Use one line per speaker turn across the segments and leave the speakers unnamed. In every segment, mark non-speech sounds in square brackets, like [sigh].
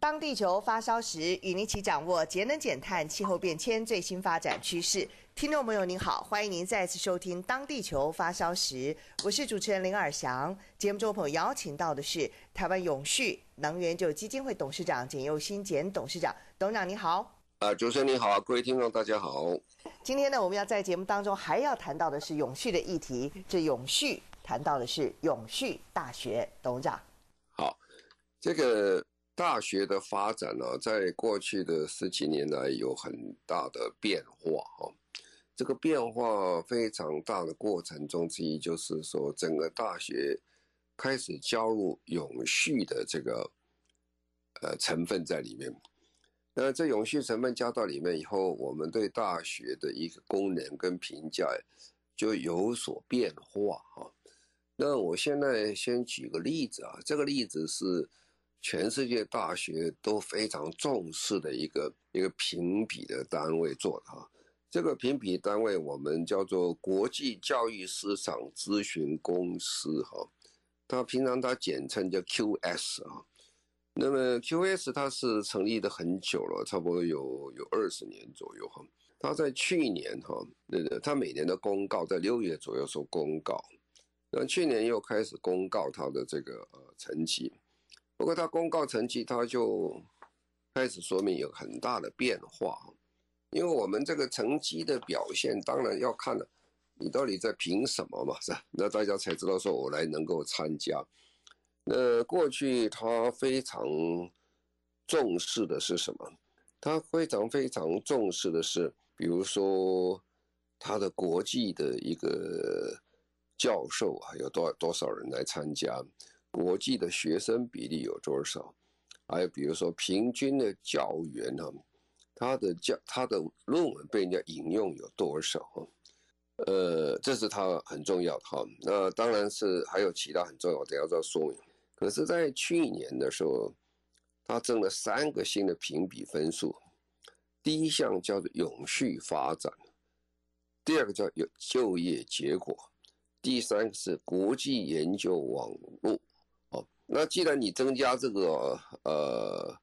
当地球发烧时，与您一起掌握节能减碳、气候变迁最新发展趋势。听众朋友您好，欢迎您再次收听《当地球发烧时》，我是主持人林尔翔。节目中朋友邀请到的是台湾永续能源就基金会董事长简又新简董事长，董事长你好。
啊，主持人你好，各位听众大家好。
今天呢，我们要在节目当中还要谈到的是永续的议题。这永续谈到的是永续大学，董事长。
好，这个大学的发展呢，在过去的十几年来有很大的变化哈。这个变化非常大的过程中之一，就是说整个大学开始加入永续的这个呃成分在里面。那这永续成分加到里面以后，我们对大学的一个功能跟评价就有所变化哈。那我现在先举个例子啊，这个例子是全世界大学都非常重视的一个一个评比的单位做的哈。这个评比单位我们叫做国际教育市场咨询公司哈，它平常它简称叫 QS 啊。那么 QS 它是成立的很久了，差不多有有二十年左右哈。它在去年哈，那个它每年的公告在六月左右说公告，那去年又开始公告它的这个呃成绩。不过他公告成绩，他就开始说明有很大的变化，因为我们这个成绩的表现，当然要看了你到底在凭什么嘛，是？那大家才知道说我来能够参加。那过去他非常重视的是什么？他非常非常重视的是，比如说他的国际的一个教授啊，有多多少人来参加？国际的学生比例有多少？还有比如说平均的教员呢，他的教他的论文被人家引用有多少？呃，这是他很重要的哈。那当然是还有其他很重要，我等下再说明。可是，在去年的时候，他增了三个新的评比分数。第一项叫做永续发展，第二个叫有就业结果，第三个是国际研究网络。那既然你增加这个呃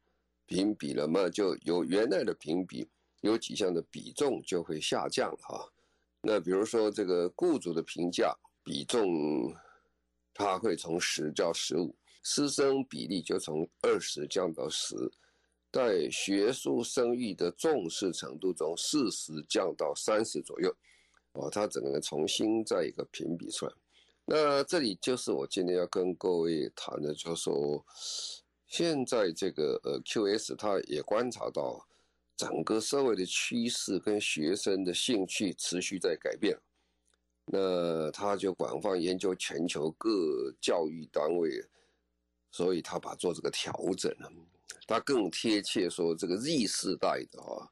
评比了嘛，就有原来的评比有几项的比重就会下降哈。那比如说这个雇主的评价比重，它会从十到十五。师生比例就从二十降到十，在学术声誉的重视程度中，四十降到三十左右，哦，它整个重新再一个评比出来。那这里就是我今天要跟各位谈的，就是说，现在这个呃 QS 他也观察到整个社会的趋势跟学生的兴趣持续在改变，那他就广泛研究全球各教育单位。所以他把做这个调整了，他更贴切说这个 Z 世代的啊，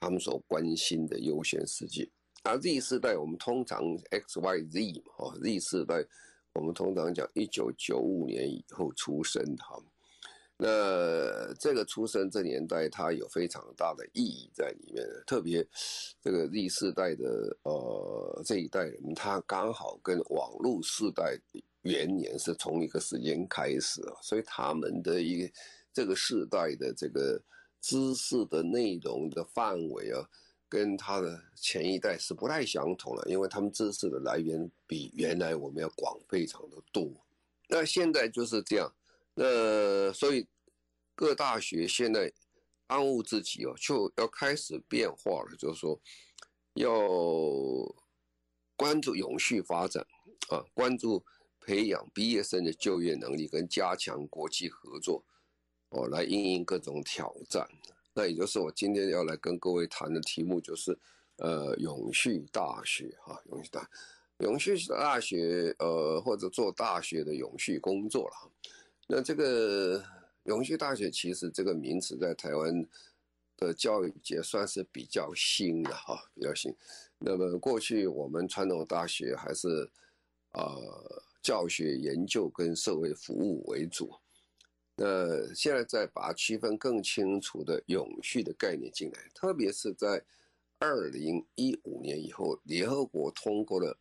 他们所关心的优先世界。而 Z 世代我们通常 X Y Z 嘛，哈，Z 世代我们通常讲一九九五年以后出生的哈。那这个出生这年代，它有非常大的意义在里面，特别这个 Z 世代的呃这一代人，他刚好跟网络世代。元年是从一个时间开始啊，所以他们的一个这个世代的这个知识的内容的范围啊，跟他的前一代是不太相同的，因为他们知识的来源比原来我们要广非常的多。那现在就是这样，那所以各大学现在当务之急哦，就要开始变化了，就是说要关注永续发展啊，关注。培养毕业生的就业能力跟加强国际合作，哦，来应应各种挑战。那也就是我今天要来跟各位谈的题目，就是呃，永续大学哈，永续大，永续大学呃，或者做大学的永续工作了。那这个永续大学其实这个名词在台湾的教育界算是比较新的哈，比较新。那么过去我们传统大学还是呃教学研究跟社会服务为主，那现在再把区分更清楚的永续的概念进来，特别是在二零一五年以后，联合国通过了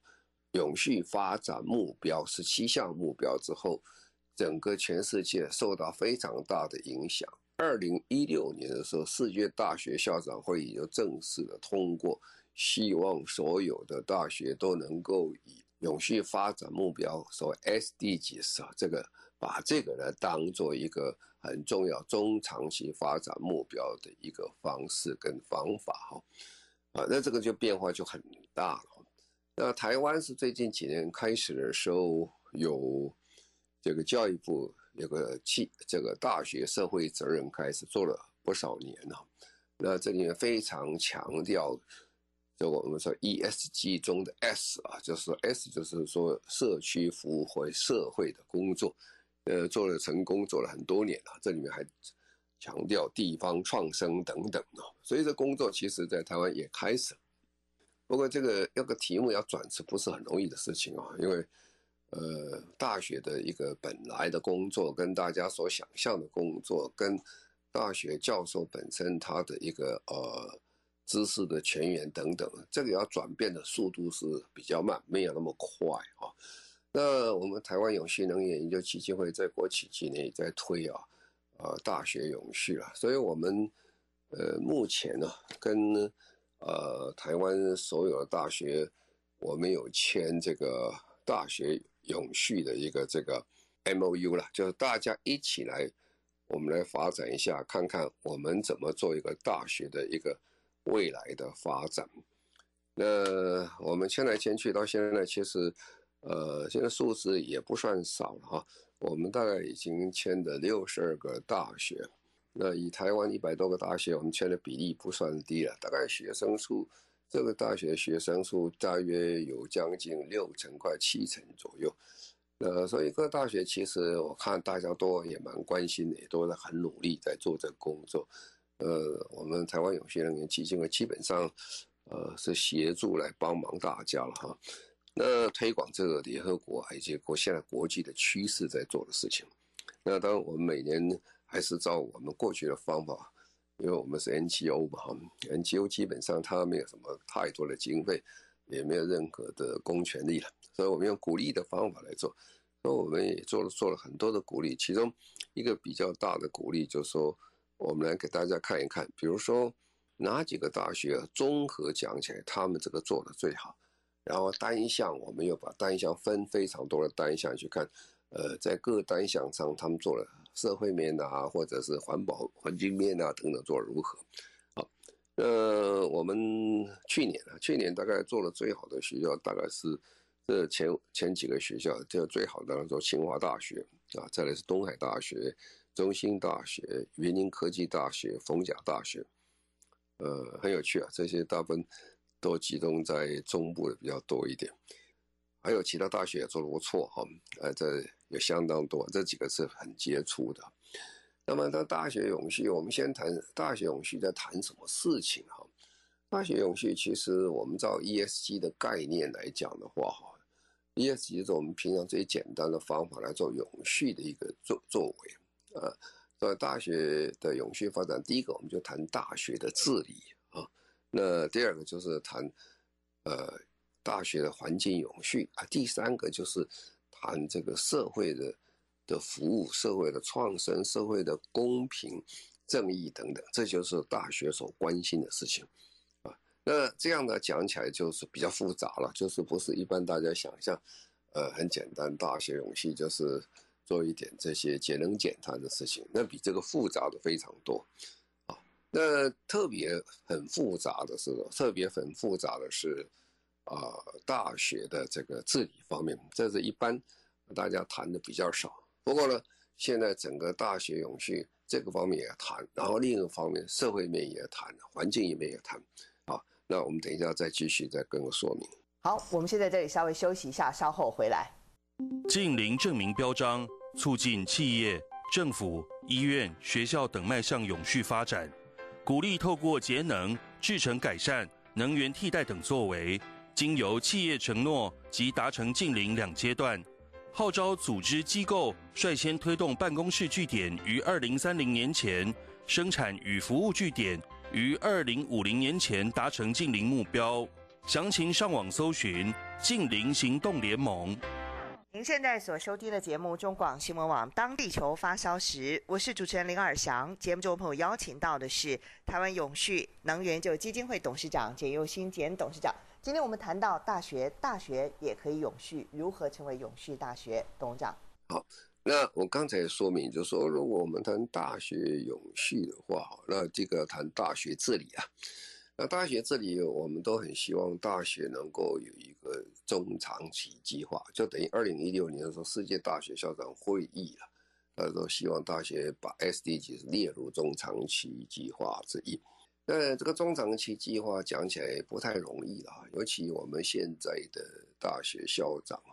永续发展目标十七项目标之后。整个全世界受到非常大的影响。二零一六年的时候，世界大学校长会议就正式的通过，希望所有的大学都能够以永续发展目标，所谓 SDGs 啊，这个把这个呢当做一个很重要中长期发展目标的一个方式跟方法哈。啊，那这个就变化就很大了。那台湾是最近几年开始的时候有。这个教育部有个企，这个大学社会责任开始做了不少年了。那这里面非常强调，就我们说 ESG 中的 S 啊，就是 S 就是说社区服务或社会的工作，呃，做了成功，做了很多年了。这里面还强调地方创生等等啊，所以这工作其实在台湾也开始。不过这个要个题目要转职不是很容易的事情啊，因为。呃，大学的一个本来的工作，跟大家所想象的工作，跟大学教授本身他的一个呃知识的泉源等等，这个要转变的速度是比较慢，没有那么快啊。那我们台湾永续能源研究基金会在过去几年也在推啊，呃，大学永续了，所以我们呃目前呢，跟呃台湾所有的大学，我们有签这个大学。永续的一个这个 MOU 了，就是大家一起来，我们来发展一下，看看我们怎么做一个大学的一个未来的发展。那我们签来签去到现在呢，其实呃，现在数字也不算少了哈。我们大概已经签的六十二个大学，那以台湾一百多个大学，我们签的比例不算低了，大概学生数。这个大学学生数大约有将近六成，快七成左右。呃，所以各大学其实我看大家都也蛮关心的，也都在很努力在做这工作。呃，我们台湾永续能源基金会基本上，呃，是协助来帮忙大家了哈。那推广这个联合国以及国现在国际的趋势在做的事情。那当然我们每年还是照我们过去的方法。因为我们是 NGO 嘛，，NGO 基本上它没有什么太多的经费，也没有任何的公权力了，所以我们用鼓励的方法来做，所以我们也做了做了很多的鼓励，其中一个比较大的鼓励就是说，我们来给大家看一看，比如说哪几个大学综合讲起来，他们这个做的最好，然后单项我们又把单项分非常多的单项去看，呃，在各单项上他们做了。社会面啊，或者是环保环境面啊等等做如何？好，呃，我们去年啊，去年大概做了最好的学校，大概是这前前几个学校，就最好的当然说清华大学啊，再来是东海大学、中兴大学、云林科技大学、逢甲大学，呃，很有趣啊，这些大部分都集中在中部的比较多一点。还有其他大学也做得不错哈，呃，这也相当多，这几个是很杰出的。那么，当大学永续，我们先谈大学永续在谈什么事情哈？大学永续其实我们照 ESG 的概念来讲的话哈，ESG 是我们平常最简单的方法来做永续的一个作作为啊。在大学的永续发展，第一个我们就谈大学的治理，那第二个就是谈呃。大学的环境永续啊，第三个就是谈这个社会的的服务、社会的创生、社会的公平正义等等，这就是大学所关心的事情啊。那这样呢，讲起来就是比较复杂了，就是不是一般大家想象，呃，很简单，大学永续就是做一点这些节能减碳的事情，那比这个复杂的非常多。那特别很复杂的是，特别很复杂的是。啊、呃，大学的这个治理方面，这是一般大家谈的比较少。不过呢，现在整个大学永续这个方面也谈，然后另一个方面社会面也谈，环境里面也谈。好，那我们等一下再继续再跟我说明。
好，我们现在这里稍微休息一下，稍后回来。
近邻证明标章，促进企业政府、医院、学校等迈向永续发展，鼓励透过节能、制程改善、能源替代等作为，经由企业承诺及达成近零两阶段，号召组织机构率先推动办公室据点于二零三零年前生产与服务据点于二零五零年前达成近零目标。详情上网搜寻“近零行动联盟”。
您现在所收听的节目中广新闻网《当地球发烧时》，我是主持人林尔祥。节目中朋友邀请到的是台湾永续能源就基金会董事长简佑新简董事长。今天我们谈到大学，大学也可以永续，如何成为永续大学？董事长。
好，那我刚才说明就是说，如果我们谈大学永续的话，那这个谈大学治理啊。那大学这里，我们都很希望大学能够有一个中长期计划，就等于二零一六年的时候，世界大学校长会议了，大家都希望大学把 SDG 列入中长期计划之一。那这个中长期计划讲起来不太容易了，尤其我们现在的大学校长啊，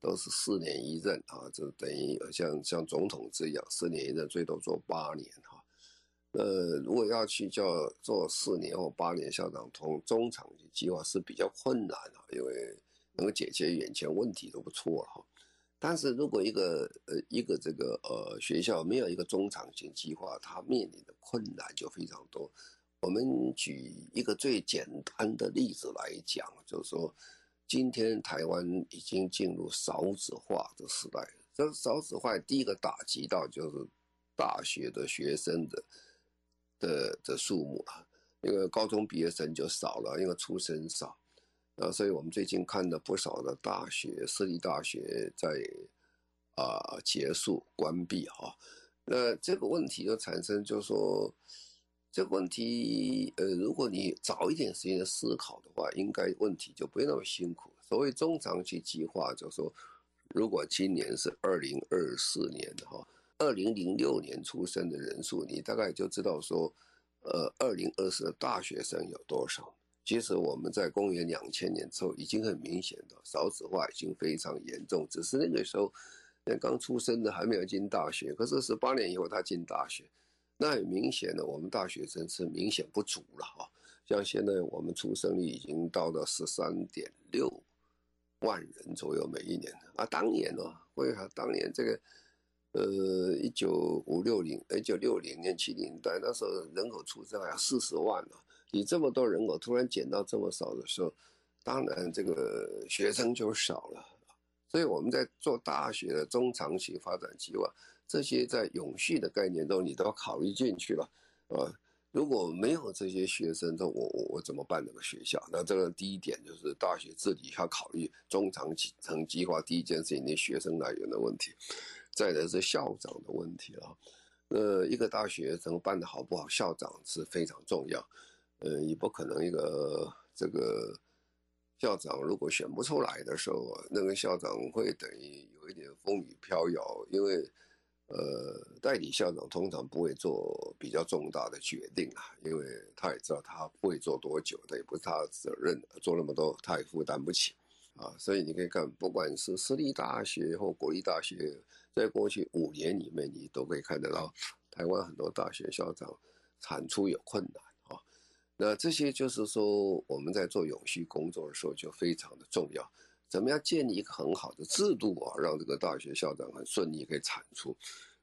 都是四年一任啊，就等于像像总统这样，四年一任，最多做八年哈。呃，如果要去叫做四年或八年校长，从中长期计划是比较困难的，因为能够解决眼前问题都不错哈。但是如果一个呃一个这个呃学校没有一个中长期计划，它面临的困难就非常多。我们举一个最简单的例子来讲，就是说今天台湾已经进入少子化的时代，这少子化第一个打击到就是大学的学生的。的的数目啊，因为高中毕业生就少了，因为出生少，啊，所以我们最近看了不少的大学，私立大学在啊、结束关闭哈，那这个问题就产生，就是说这个问题，呃，如果你早一点时间思考的话，应该问题就不会那么辛苦。所谓中长期计划，就是说如果今年是二零二四年哈。二零零六年出生的人数，你大概就知道说，呃，二零二四的大学生有多少？其实我们在公元两千年之后已经很明显的少子化已经非常严重，只是那个时候那刚出生的还没有进大学，可是十八年以后他进大学，那很明显的我们大学生是明显不足了哈。像现在我们出生率已经到了十三点六万人左右每一年啊，当年呢，为啥当年这个？呃，一九五六零，一九六零年七零年代，那时候人口出生还有四十万呢。你这么多人口突然减到这么少的时候，当然这个学生就少了。所以我们在做大学的中长期发展计划，这些在永续的概念中，你都要考虑进去了啊。如果没有这些学生，那我我我怎么办这个学校？那这个第一点就是大学自己要考虑中长期成计划，第一件事情，你学生来源的问题。再来是校长的问题了，呃，一个大学怎么办得好不好，校长是非常重要。呃，你不可能一个这个校长如果选不出来的时候，那个校长会等于有一点风雨飘摇，因为呃，代理校长通常不会做比较重大的决定啊，因为他也知道他不会做多久，他也不是他的责任，做那么多他也负担不起啊。所以你可以看，不管是私立大学或国立大学。在过去五年里面，你都可以看得到，台湾很多大学校长产出有困难啊。那这些就是说，我们在做永续工作的时候就非常的重要。怎么样建立一个很好的制度啊，让这个大学校长很顺利可以产出？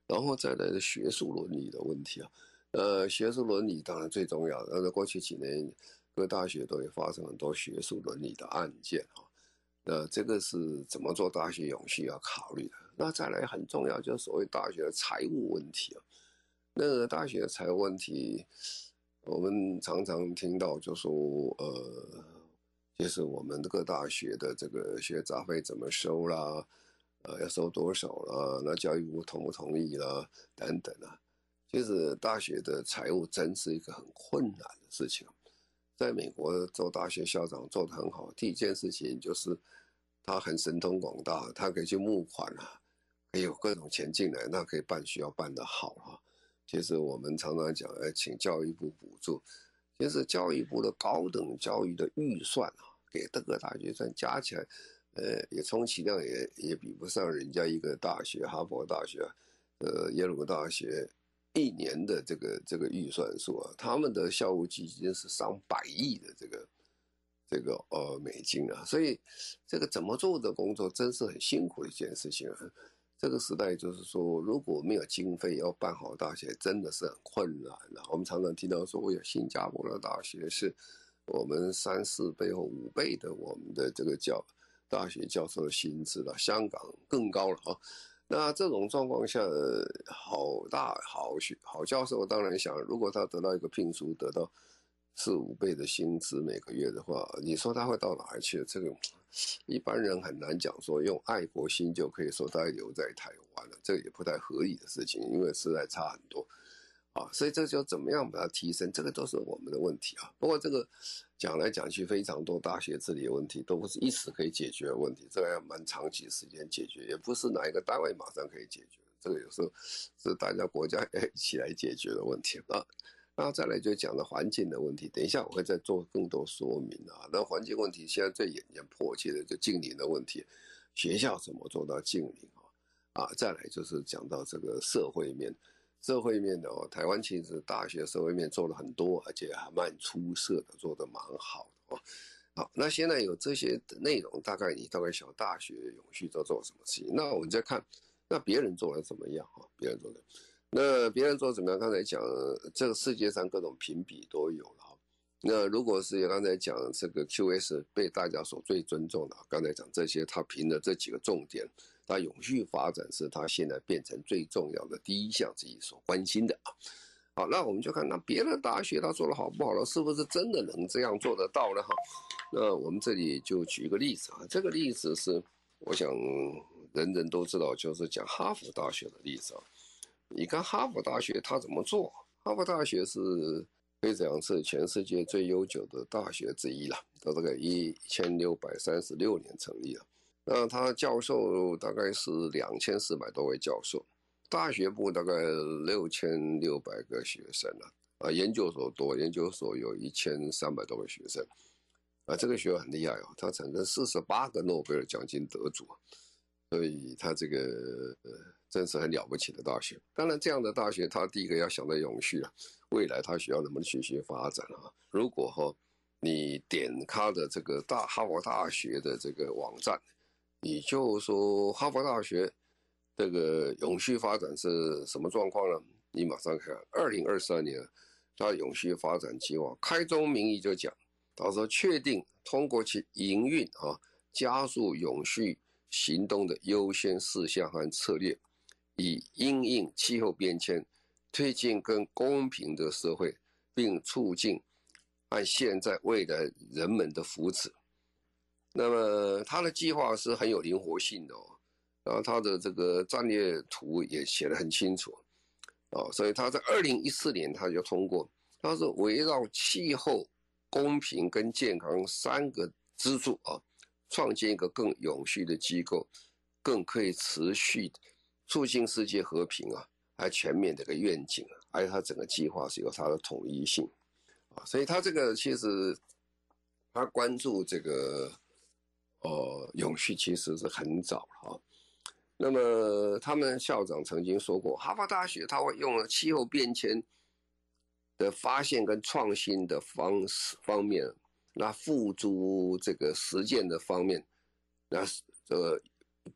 然后再来的学术伦理的问题啊，呃，学术伦理当然最重要的。那过去几年，各大学都会发生很多学术伦理的案件啊。那这个是怎么做大学永续要考虑的？那再来很重要，就是所谓大学的财务问题啊。那个大学的财务问题，我们常常听到就说，呃，就是我们这个大学的这个学杂费怎么收啦，呃，要收多少啦？那教育部同不同意啦？等等啊。其实大学的财务真是一个很困难的事情。在美国做大学校长做得很好，第一件事情就是。他很神通广大，他可以去募款啊，可以有各种钱进来，那可以办学校办得好啊。其实我们常常讲，呃，请教育部补助。其实教育部的高等教育的预算啊，给各个大学生加起来，呃，也充其量也也比不上人家一个大学，哈佛大学呃耶鲁大学一年的这个这个预算数啊，他们的校务基金是上百亿的这个这个呃美金啊，所以这个怎么做的工作真是很辛苦的一件事情啊。这个时代就是说，如果没有经费要办好大学，真的是很困难的。我们常常听到说，我有新加坡的大学是我们三四倍或五倍的我们的这个教大学教授的薪资了，香港更高了啊。那这种状况下，好大好学好教授当然想，如果他得到一个聘书，得到四五倍的薪资每个月的话，你说他会到哪儿去？这个。一般人很难讲说用爱国心就可以说他留在台湾了，这个也不太合理的事情，因为实在差很多啊。所以这就怎么样把它提升，这个都是我们的问题啊。不过这个讲来讲去，非常多大学治理的问题都不是一时可以解决的问题，这个要蛮长期时间解决，也不是哪一个单位马上可以解决。这个有时候是大家国家 [laughs] 一起来解决的问题啊。那再来就讲了环境的问题，等一下我会再做更多说明啊。那环境问题现在最眼前迫切的就净零的问题，学校怎么做到净零啊？啊，再来就是讲到这个社会面，社会面的哦，台湾其实大学社会面做了很多，而且还蛮出色的，做得蛮好的哦。好，那现在有这些内容，大概你大概想大学永续在做什么事情？那我们再看，那别人做的怎么样啊？别人做的。那别人做怎么样？刚才讲这个世界上各种评比都有了。那如果是刚才讲这个 QS 被大家所最尊重的，刚才讲这些，他评的这几个重点，他永续发展是他现在变成最重要的第一项自己所关心的啊。好，那我们就看那别的大学他做的好不好了，是不是真的能这样做得到呢？哈，那我们这里就举一个例子啊，这个例子是我想人人都知道，就是讲哈佛大学的例子啊。你看哈佛大学他怎么做？哈佛大学是可以讲是全世界最悠久的大学之一了，到这个一千六百三十六年成立了。那他教授大概是两千四百多位教授，大学部大概六千六百个学生了啊，研究所多，研究所有一千三百多位学生啊，这个学校很厉害哦，他产生四十八个诺贝尔奖金得主，所以他这个呃。真是很了不起的大学。当然，这样的大学，它第一个要想到永续了。未来它学校能不能继续发展啊？如果哈，你点它的这个大哈佛大学的这个网站，你就说哈佛大学这个永续发展是什么状况呢？你马上看，二零二三年它永续发展计划开宗明义就讲，他说确定通过其营运啊，加速永续行动的优先事项和策略。以因应气候变迁，推进更公平的社会，并促进按现在未来人们的福祉。那么他的计划是很有灵活性的哦，然后他的这个战略图也写得很清楚，啊，所以他在二零一四年他就通过，他是围绕气候、公平跟健康三个支柱啊，创建一个更永续的机构，更可以持续。促进世界和平啊，还全面的一个愿景啊，而且它整个计划是有它的统一性啊，所以它这个其实他关注这个呃永续其实是很早了哈。那么他们校长曾经说过，哈佛大学他会用了气候变迁的发现跟创新的方式方面，那付诸这个实践的方面，那这个。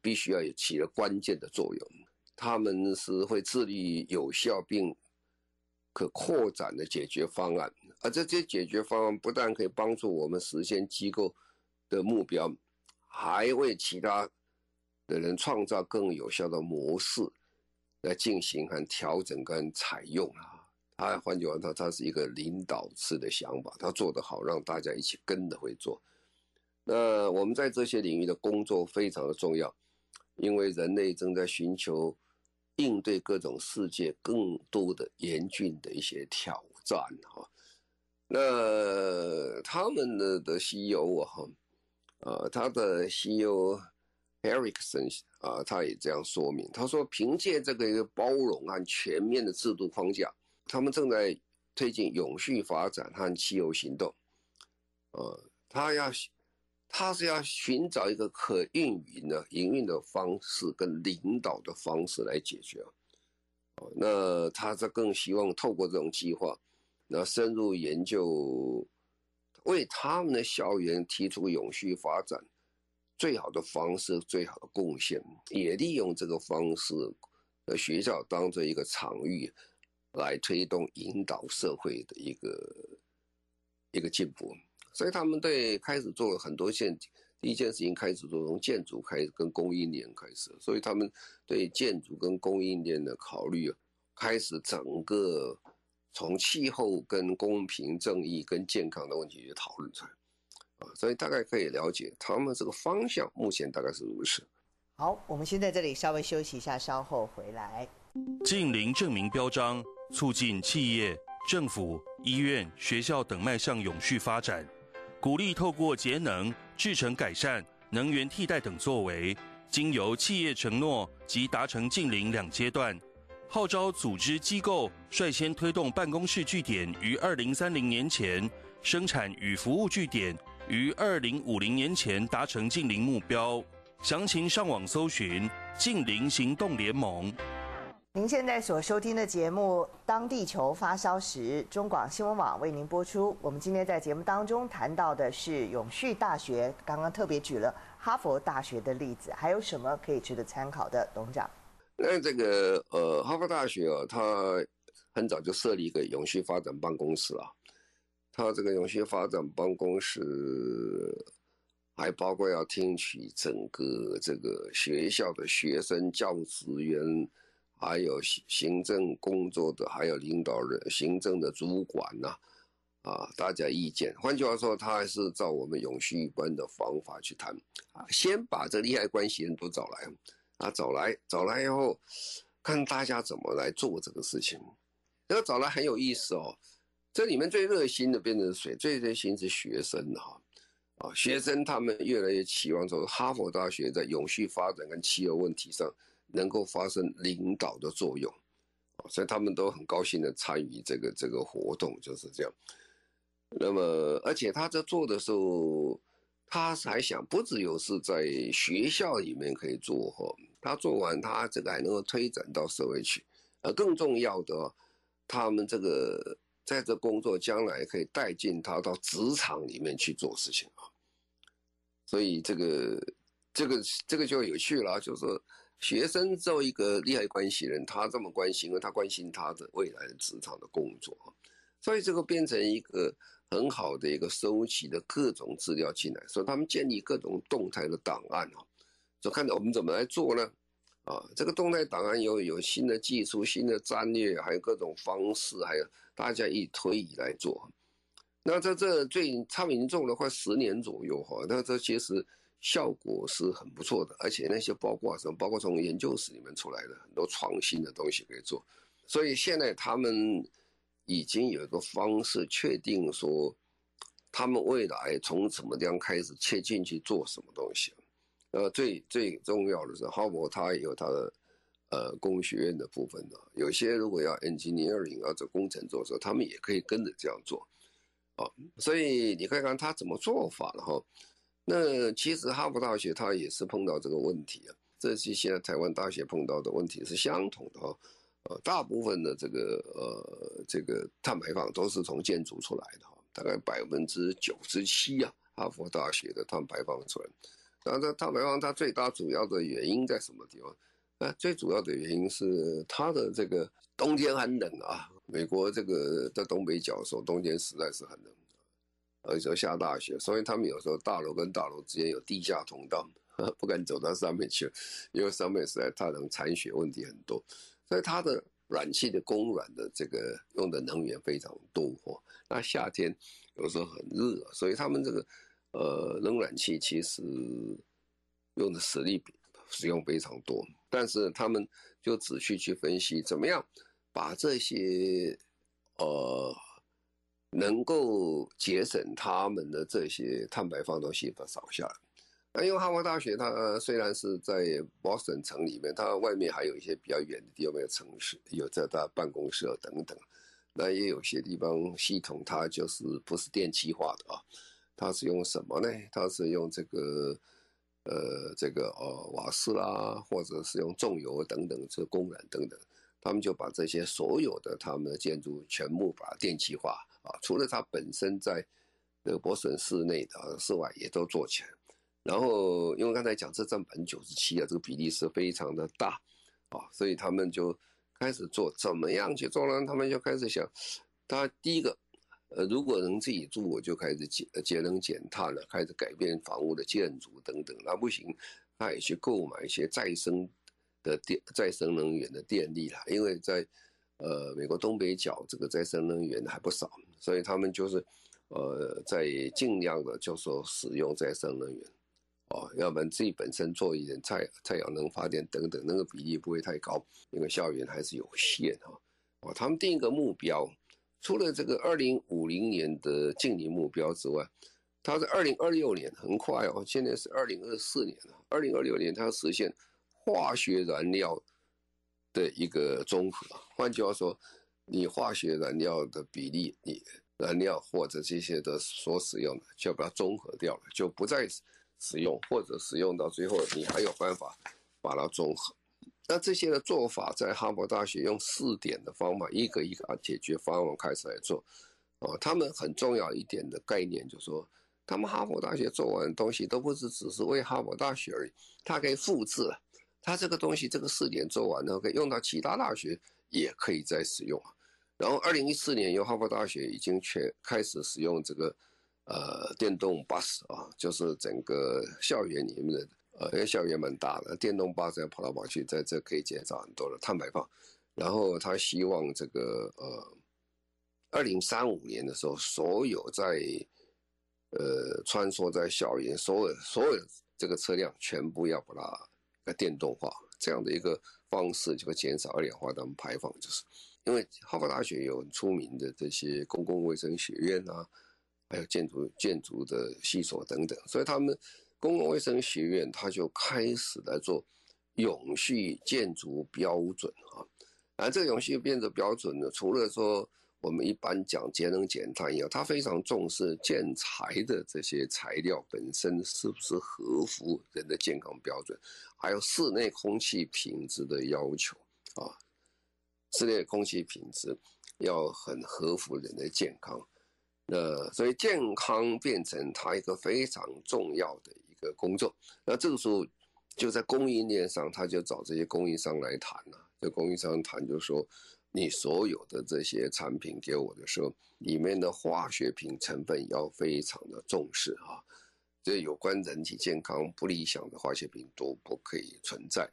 必须要有起了关键的作用，他们是会致力有效并可扩展的解决方案，而这些解决方案不但可以帮助我们实现机构的目标，还为其他的人创造更有效的模式来进行和调整跟采用啊。他换句话说，他是一个领导式的想法，他做得好，让大家一起跟着会做。那我们在这些领域的工作非常的重要。因为人类正在寻求应对各种世界更多的严峻的一些挑战哈，那他们的的 CEO 啊哈，啊他的 CEO Ericsson 啊，他也这样说明，他说凭借这个一个包容和全面的制度框架，他们正在推进永续发展和气候行动，啊，他要。他是要寻找一个可运营的营运的方式跟领导的方式来解决，那他是更希望透过这种计划，那深入研究，为他们的校园提出永续发展最好的方式、最好的贡献，也利用这个方式，呃，学校当做一个场域，来推动引导社会的一个一个进步。所以他们对开始做了很多件，第一件事情开始做从建筑开始跟供应链开始，所以他们对建筑跟供应链的考虑，开始整个从气候跟公平正义跟健康的问题去讨论出来，啊，所以大概可以了解他们这个方向目前大概是如此。
好，我们先在这里稍微休息一下，稍后回来。
近邻证明标章，促进企业、政府、医院、学校等迈向永续发展。鼓励透过节能、制程改善、能源替代等作为，经由企业承诺及达成净零两阶段，号召组织机构率先推动办公室据点于二零三零年前，生产与服务据点于二零五零年前达成净零目标。详情上网搜寻“净零行动联盟”。
您现在所收听的节目《当地球发烧时》，中广新闻网为您播出。我们今天在节目当中谈到的是永续大学，刚刚特别举了哈佛大学的例子，还有什么可以值得参考的？董长，
那这个呃，哈佛大学啊，它很早就设立一个永续发展办公室啊，它这个永续发展办公室还包括要听取整个这个学校的学生、教职员。还有行行政工作的，还有领导人、行政的主管呐、啊，大家意见。换句话说，他还是照我们永续一般的方法去谈，啊，先把这利害关系人都找来，啊，找来，找来以后，看大家怎么来做这个事情。这个找来很有意思哦，这里面最热心的变成谁？最热心是学生哈，啊，学生他们越来越期望说，哈佛大学在永续发展跟气候问题上。能够发生领导的作用，所以他们都很高兴的参与这个这个活动，就是这样。那么，而且他在做的时候，他还想不只有是在学校里面可以做哈，他做完他这个还能够推展到社会去，而更重要的，他们这个在这工作将来可以带进他到职场里面去做事情啊。所以这个这个这个就有趣了，就是。学生作为一个利害关系人，他这么关心，因为他关心他的未来的职场的工作，所以这个变成一个很好的一个收集的各种资料进来，所以他们建立各种动态的档案啊，就看到我们怎么来做呢？啊，这个动态档案有有新的技术、新的战略，还有各种方式，还有大家一推移来做。那在这最他们已经做了快十年左右哈，那这其实。效果是很不错的，而且那些包括什么，包括从研究室里面出来的很多创新的东西可以做，所以现在他们已经有一个方式确定说，他们未来从什么地方开始切进去做什么东西。呃，最最重要的是，哈佛它也有它的呃工学院的部分的，有些如果要 engineering 要做工程做的时候，他们也可以跟着这样做，啊，所以你看看他怎么做法了哈。那其实哈佛大学它也是碰到这个问题啊，这些现在台湾大学碰到的问题是相同的哈，呃，大部分的这个呃这个碳排放都是从建筑出来的哈，大概百分之九十七啊，哈佛大学的碳排放出来，然后这碳排放它最大主要的原因在什么地方？那，最主要的原因是它的这个冬天很冷啊，美国这个在东北角的时候冬天实在是很冷。而且下大雪，所以他们有时候大楼跟大楼之间有地下通道，[laughs] 不敢走到上面去，因为上面实在太冷，残雪问题很多。所以它的暖气的供暖的这个用的能源非常多。那夏天有时候很热，所以他们这个呃冷暖气其实用的实力使用非常多。但是他们就仔细去分析，怎么样把这些呃。能够节省他们的这些碳排放东西，把它扫下来。那因为哈佛大学它虽然是在 Boston 城里面，它外面还有一些比较远的地方的城市，有在它办公室等等。那也有些地方系统它就是不是电气化的啊，它是用什么呢？它是用这个呃这个呃瓦斯啦，或者是用重油等等这个供暖等等。他们就把这些所有的他们的建筑全部把电气化啊，除了它本身在这个波士顿市内的室外也都做起来。然后因为刚才讲这占百分之九十七啊，这个比例是非常的大啊，所以他们就开始做怎么样去做呢？他们就开始想，他第一个。呃，如果能自己住，我就开始节节能减碳了，开始改变房屋的建筑等等。那不行，他也去购买一些再生的电、再生能源的电力了。因为在呃美国东北角，这个再生能源还不少，所以他们就是呃在尽量的就说使用再生能源，哦，要不然自己本身做一点太太阳能发电等等，那个比例不会太高，因为效源还是有限哈。哦，他们定一个目标。除了这个二零五零年的净零目标之外，它是二零二六年很快哦，现在是二零二四年了。二零二六年它要实现化学燃料的一个综合。换句话说，你化学燃料的比例，你燃料或者这些的所使用的，就把它综合掉了，就不再使用，或者使用到最后，你还有办法把它综合。那这些的做法，在哈佛大学用四点的方法，一个一个啊解决方案开始来做，哦，他们很重要一点的概念就是说，他们哈佛大学做完的东西都不是只是为哈佛大学而已，它可以复制，它这个东西这个试点做完了，可以用到其他大学也可以再使用。然后二零一四年，由哈佛大学已经全开始使用这个呃电动巴士啊，就是整个校园里面的。呃，因为校园蛮大的，电动巴士要跑来跑去，在这可以减少很多的碳排放。然后他希望这个呃，二零三五年的时候，所有在呃穿梭在校园，所有所有这个车辆全部要把它电动化，这样的一个方式就会减少二氧化碳排放。就是因为哈佛大学有很出名的这些公共卫生学院啊，还有建筑建筑的系所等等，所以他们。公共卫生学院，他就开始来做永续建筑标准啊，而这个永续建筑标准呢，除了说我们一般讲节能减碳以外，他非常重视建材的这些材料本身是不是合乎人的健康标准，还有室内空气品质的要求啊，室内空气品质要很合乎人的健康，那所以健康变成他一个非常重要的。一个工作，那这个时候就在供应链上，他就找这些供应商来谈了。这供应商谈就说，你所有的这些产品给我的时候，里面的化学品成分要非常的重视啊。这有关人体健康不理想的化学品都不可以存在。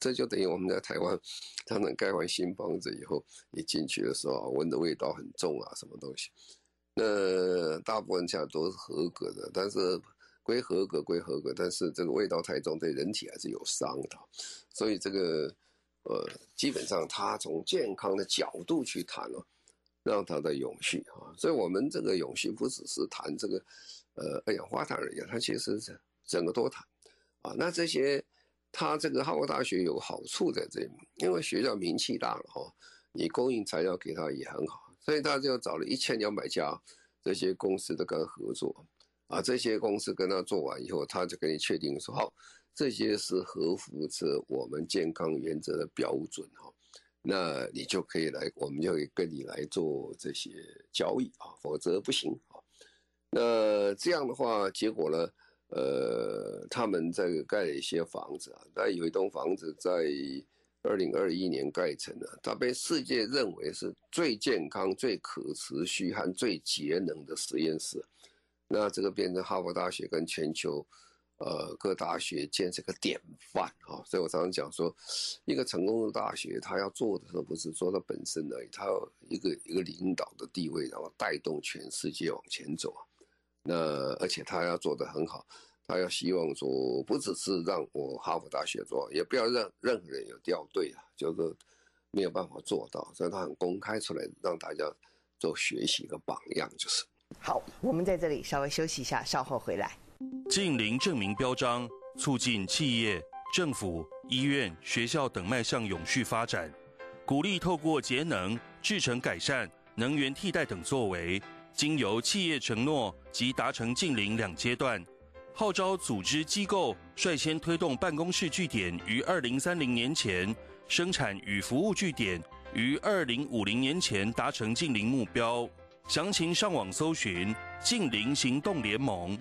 这就等于我们在台湾，[laughs] 常常盖完新房子以后，你进去的时候啊闻的味道很重啊，什么东西？那大部分现在都是合格的，但是。归合格归合格，但是这个味道太重，对人体还是有伤的。所以这个呃，基本上他从健康的角度去谈哦，让它的永续啊。所以我们这个永续不只是谈这个呃二氧化碳而已，它其实是整个都谈啊。那这些他这个哈佛大学有好处在这里，因为学校名气大了哈，你供应材料给他也很好，所以他就找了一千两百家这些公司都跟他合作。啊，这些公司跟他做完以后，他就给你确定说，好，这些是合乎着我们健康原则的标准哈，那你就可以来，我们就可以跟你来做这些交易啊，否则不行啊。那这样的话，结果呢，呃，他们在盖了一些房子啊，但有一栋房子在二零二一年盖成了，它被世界认为是最健康、最可持续和最节能的实验室。那这个变成哈佛大学跟全球，呃，各大学建设个典范啊，所以我常常讲说，一个成功的大学，它要做的时候不是说它本身而已，它有一个一个领导的地位，然后带动全世界往前走。那而且他要做得很好，他要希望说，不只是让我哈佛大学做，也不要让任何人有掉队啊，就是没有办法做到，所以他很公开出来让大家做学习一个榜样，就是。
好，我们在这里稍微休息一下，稍后回来。
近零证明标章促进企业、政府、医院、学校等迈向永续发展，鼓励透过节能、制成改善、能源替代等作为，经由企业承诺及达成近零两阶段，号召组织机构率先推动办公室据点于二零三零年前生产与服务据点于二零五零年前达成近零目标。详情上网搜寻“近零行动联盟”。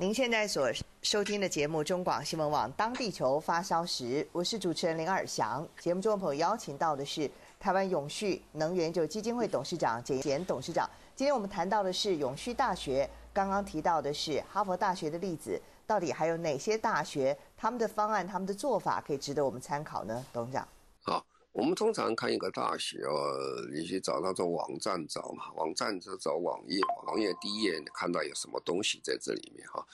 您现在所收听的节目中广新闻网《当地球发烧时》，我是主持人林尔祥。节目中的朋友邀请到的是台湾永续能源就基金会董事长简简董事长。今天我们谈到的是永续大学，刚刚提到的是哈佛大学的例子，到底还有哪些大学他们的方案、他们的做法可以值得我们参考呢？董事长。
好，我们通常看一个大学哦，你去找那种网站找嘛，网站就找网页，网页第一页你看到有什么东西在这里面哈。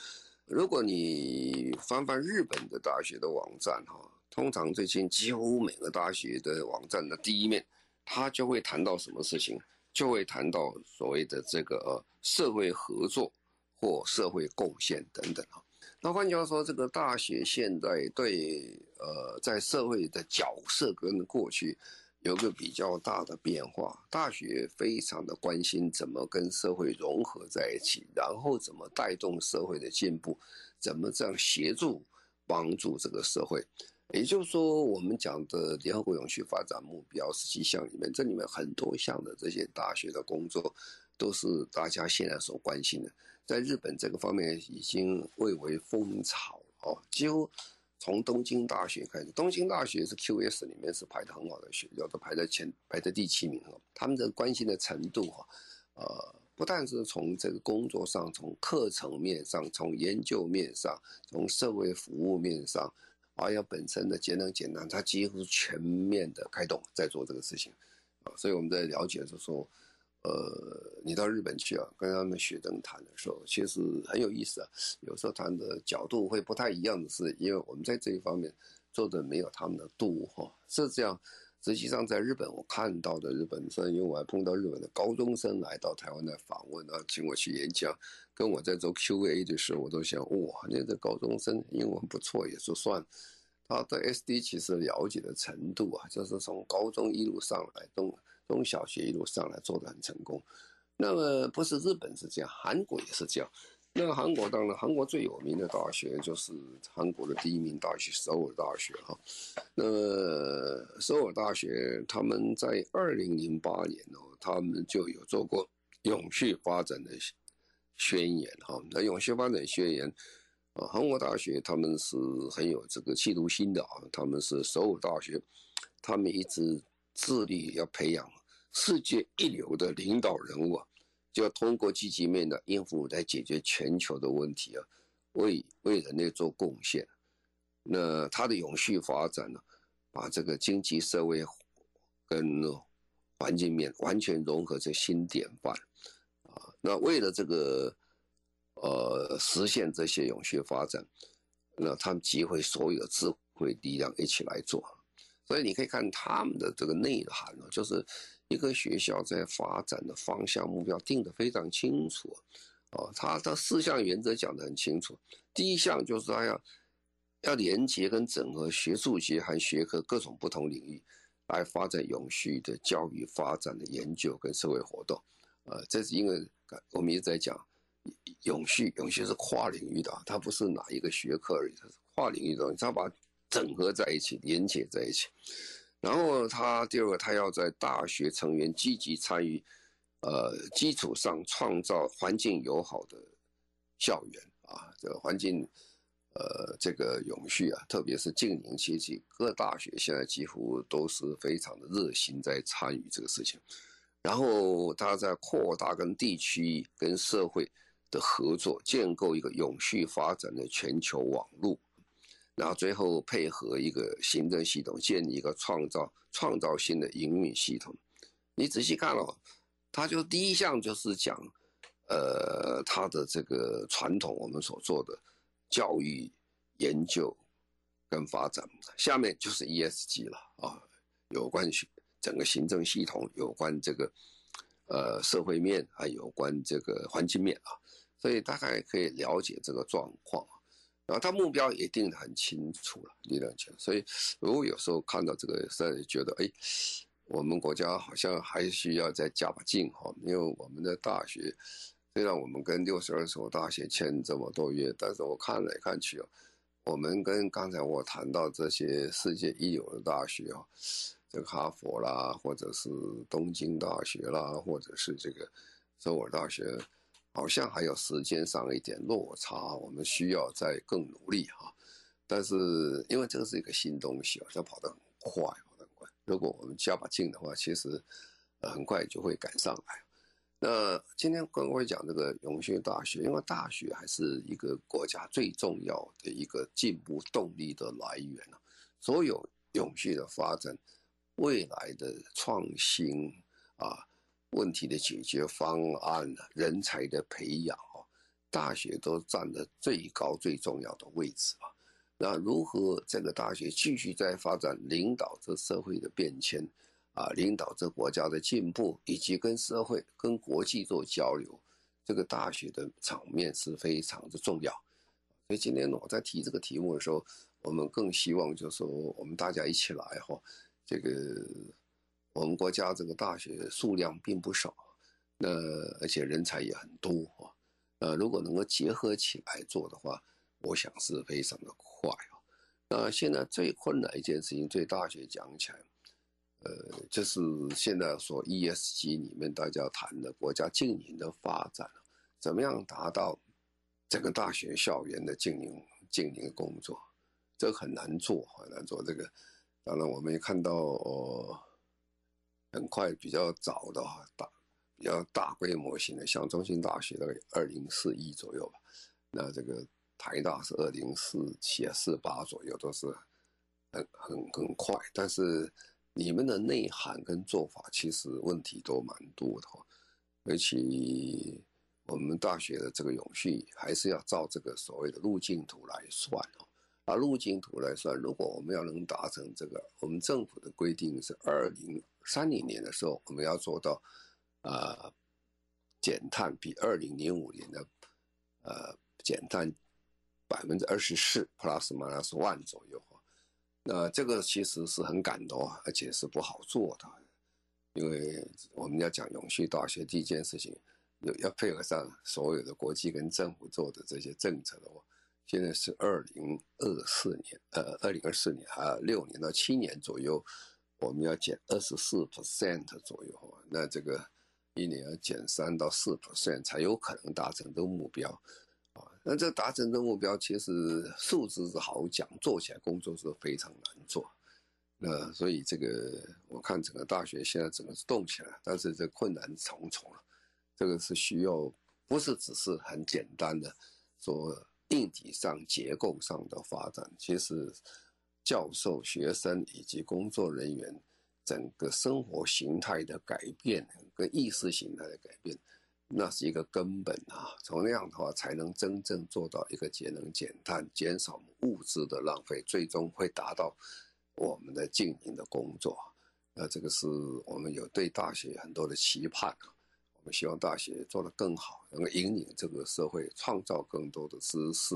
如果你翻翻日本的大学的网站哈，通常最近几乎每个大学的网站的第一面，它就会谈到什么事情。就会谈到所谓的这个社会合作或社会贡献等等啊。那换句话说，这个大学现在对呃在社会的角色跟过去有个比较大的变化。大学非常的关心怎么跟社会融合在一起，然后怎么带动社会的进步，怎么这样协助帮助这个社会。也就是说，我们讲的联合国永续发展目标十七项里面，这里面很多项的这些大学的工作，都是大家现在所关心的。在日本这个方面已经蔚为风潮哦，几乎从东京大学开始，东京大学是 QS 里面是排得很好的学校，都排在前，排在第七名哦。他们的关心的程度哈，呃，不但是从这个工作上，从课程面上，从研究面上，从社会服务面上。而要本身的节能减碳，它几乎全面的开动在做这个事情，啊，所以我们在了解就是说，呃，你到日本去啊，跟他们学生谈的时候，其实很有意思啊。有时候谈的角度会不太一样的是，因为我们在这一方面做的没有他们的多哈，是这样。实际上，在日本我看到的日本生，因为我还碰到日本的高中生来到台湾来访问啊，请我去演讲，跟我在做 Q&A 的时候，我都想，哇，那个高中生英文不错，也就算。他的 SD 其实了解的程度啊，就是从高中一路上来，中中小学一路上来做得很成功。那么不是日本是这样，韩国也是这样。那韩国当然，韩国最有名的大学就是韩国的第一名大学首尔大学哈。那么首尔大学他们在二零零八年哦，他们就有做过永续发展的宣言哈。那永续发展宣言啊，韩国大学他们是很有这个企图心的啊。他们是首尔大学，他们一直致力要培养世界一流的领导人物啊。就要通过积极面的应付来解决全球的问题啊，为为人类做贡献。那它的永续发展呢，把这个经济社会跟环境面完全融合成新典范。那为了这个呃实现这些永续发展，那他们集会所有的智慧力量一起来做。所以你可以看他们的这个内涵呢，就是。一个学校在发展的方向目标定得非常清楚，啊，他的四项原则讲得很清楚。第一项就是他要要连接跟整合学术界和学科各种不同领域，来发展永续的教育发展的研究跟社会活动。呃，这是因为我们一直在讲永续，永续是跨领域的，它不是哪一个学科而已，它是跨领域的东西，它把整合在一起，连接在一起。然后他第二个，他要在大学成员积极参与，呃，基础上创造环境友好的校园啊，这个环境，呃，这个永续啊，特别是近年期，各大学现在几乎都是非常的热心在参与这个事情。然后他在扩大跟地区跟社会的合作，建构一个永续发展的全球网络。然后最后配合一个行政系统，建立一个创造创造性的营运系统。你仔细看哦，它就第一项就是讲，呃，它的这个传统我们所做的教育研究跟发展，下面就是 ESG 了啊，有关系整个行政系统，有关这个呃社会面，还有关这个环境面啊，所以大概可以了解这个状况。然后他目标也定得很清楚了，理论上，所以如果有时候看到这个，甚至觉得哎，我们国家好像还需要再加把劲哈，因为我们的大学虽然我们跟六十二所大学签这么多约，但是我看来看去哦，我们跟刚才我谈到这些世界一流的大学啊，这个哈佛啦，或者是东京大学啦，或者是这个首尔大学，好像还有时间上一点落差，我们需要再更努力哈。但是因为这个是一个新东西啊，它跑得很快，跑得很快。如果我们加把劲的话，其实很快就会赶上来。那今天跟各位讲这个永续大学，因为大学还是一个国家最重要的一个进步动力的来源啊。所有永续的发展、未来的创新啊、问题的解决方案、人才的培养，大学都占了最高最重要的位置啊。那如何这个大学继续在发展，领导着社会的变迁？啊，领导着国家的进步，以及跟社会、跟国际做交流，这个大学的场面是非常的重要。所以今天我在提这个题目的时候，我们更希望就是说，我们大家一起来哈，这个我们国家这个大学数量并不少，那而且人才也很多啊。呃如果能够结合起来做的话，我想是非常的快啊。那现在最困难一件事情，对大学讲起来。呃，就是现在说 ESG 里面大家谈的国家经营的发展，怎么样达到整个大学校园的经营经营工作，这很难做，很难做。这个当然我们也看到，哦，很快比较早的哈大比较大规模型的，像中兴大学大概二零四一左右吧，那这个台大是二零四七四八左右，都是很很很快，但是。你们的内涵跟做法其实问题都蛮多的哈，而且我们大学的这个永续还是要照这个所谓的路径图来算哦。啊，路径图来算，如果我们要能达成这个，我们政府的规定是二零三零年的时候，我们要做到啊减碳比二零零五年的呃减碳百分之二十四 plus minus 万左右。那这个其实是很赶的，而且是不好做的，因为我们要讲永续大学第一件事情，要要配合上所有的国际跟政府做的这些政策的话，现在是二零二四年，呃，二零二四年还有六年到七年左右，我们要减二十四 percent 左右，那这个一年要减三到四 percent 才有可能达成这个目标啊。那这达成的目标，其实数字是好讲，做起来工作是非常难做。那所以这个我看整个大学现在整个是动起来，但是这困难重重了。这个是需要不是只是很简单的说硬体上结构上的发展，其实教授、学生以及工作人员整个生活形态的改变跟意识形态的改变。那是一个根本啊，从那样的话才能真正做到一个节能减碳、减少物质的浪费，最终会达到我们的经营的工作。那这个是我们有对大学很多的期盼，我们希望大学做得更好，能够引领这个社会，创造更多的知识，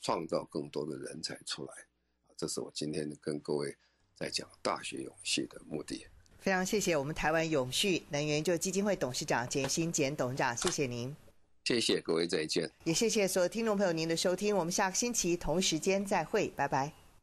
创造更多的人才出来。这是我今天跟各位在讲大学永续的目的。
非常谢谢我们台湾永续能源研究基金会董事长简新简董事长，谢谢您。
谢谢各位，再见。
也谢谢所有听众朋友您的收听，我们下个星期同时间再会，拜拜。